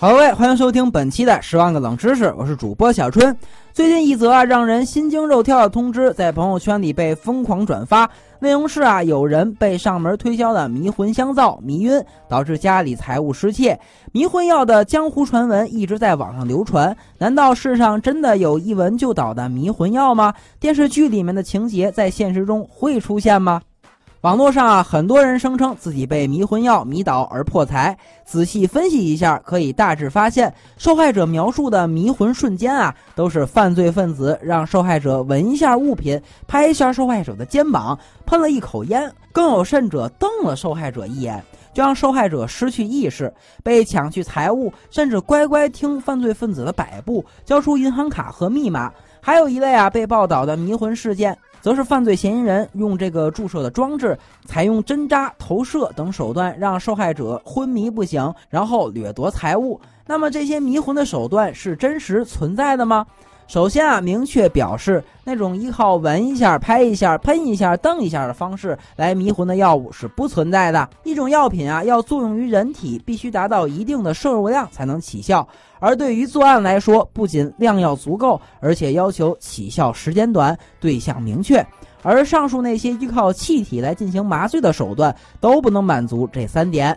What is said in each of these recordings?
好，各位，欢迎收听本期的《十万个冷知识》，我是主播小春。最近一则啊让人心惊肉跳的通知在朋友圈里被疯狂转发，内容是啊有人被上门推销的迷魂香皂迷晕，导致家里财物失窃。迷魂药的江湖传闻一直在网上流传，难道世上真的有一闻就倒的迷魂药吗？电视剧里面的情节在现实中会出现吗？网络上啊，很多人声称自己被迷魂药迷倒而破财。仔细分析一下，可以大致发现，受害者描述的迷魂瞬间啊，都是犯罪分子让受害者闻一下物品，拍一下受害者的肩膀，喷了一口烟，更有甚者瞪了受害者一眼，就让受害者失去意识，被抢去财物，甚至乖乖听犯罪分子的摆布，交出银行卡和密码。还有一类啊，被报道的迷魂事件。则是犯罪嫌疑人用这个注射的装置，采用针扎、投射等手段，让受害者昏迷不醒，然后掠夺财物。那么这些迷魂的手段是真实存在的吗？首先啊，明确表示，那种依靠闻一下、拍一下、喷一下、瞪一下的方式来迷魂的药物是不存在的。一种药品啊，要作用于人体，必须达到一定的摄入量才能起效。而对于作案来说，不仅量要足够，而且要求起效时间短、对象明确。而上述那些依靠气体来进行麻醉的手段，都不能满足这三点。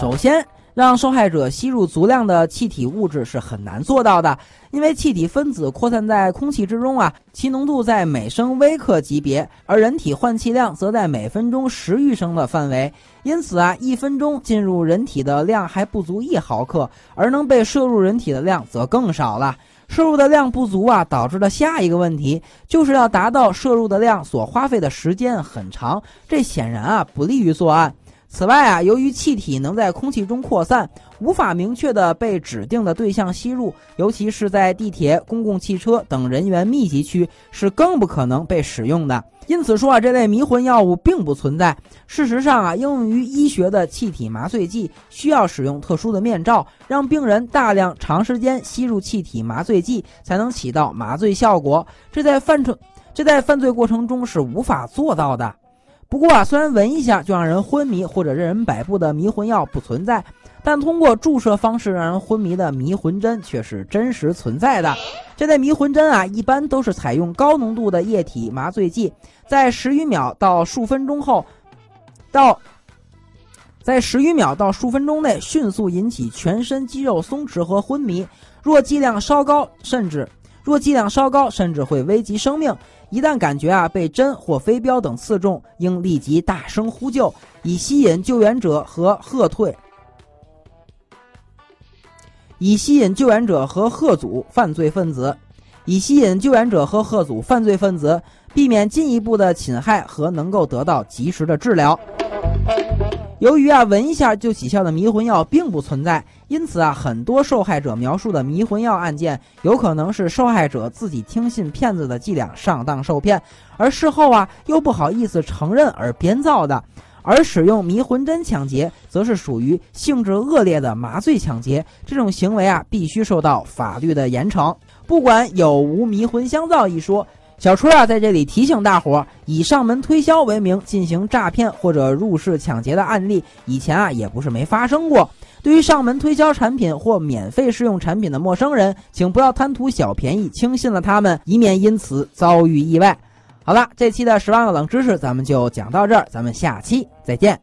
首先，让受害者吸入足量的气体物质是很难做到的，因为气体分子扩散在空气之中啊，其浓度在每升微克级别，而人体换气量则在每分钟十余升的范围，因此啊，一分钟进入人体的量还不足一毫克，而能被摄入人体的量则更少了。摄入的量不足啊，导致的下一个问题就是要达到摄入的量所花费的时间很长，这显然啊不利于作案。此外啊，由于气体能在空气中扩散，无法明确的被指定的对象吸入，尤其是在地铁、公共汽车等人员密集区，是更不可能被使用的。因此说啊，这类迷魂药物并不存在。事实上啊，应用于医学的气体麻醉剂需要使用特殊的面罩，让病人大量长时间吸入气体麻醉剂，才能起到麻醉效果。这在犯罪这在犯罪过程中是无法做到的。不过啊，虽然闻一下就让人昏迷或者任人摆布的迷魂药不存在，但通过注射方式让人昏迷的迷魂针却是真实存在的。这类迷魂针啊，一般都是采用高浓度的液体麻醉剂，在十余秒到数分钟后，到在十余秒到数分钟内迅速引起全身肌肉松弛和昏迷。若剂量稍高，甚至若剂量稍高，甚至会危及生命。一旦感觉啊被针或飞镖等刺中，应立即大声呼救，以吸引救援者和喝退，以吸引救援者和吓阻犯罪分子，以吸引救援者和吓阻犯罪分子，避免进一步的侵害和能够得到及时的治疗。由于啊闻一下就起效的迷魂药并不存在，因此啊很多受害者描述的迷魂药案件有可能是受害者自己听信骗子的伎俩上当受骗，而事后啊又不好意思承认而编造的。而使用迷魂针抢劫，则是属于性质恶劣的麻醉抢劫，这种行为啊必须受到法律的严惩。不管有无迷魂香皂一说。小春啊，在这里提醒大伙儿，以上门推销为名进行诈骗或者入室抢劫的案例，以前啊也不是没发生过。对于上门推销产品或免费试用产品的陌生人，请不要贪图小便宜轻信了他们，以免因此遭遇意外。好了，这期的十万个冷知识咱们就讲到这儿，咱们下期再见。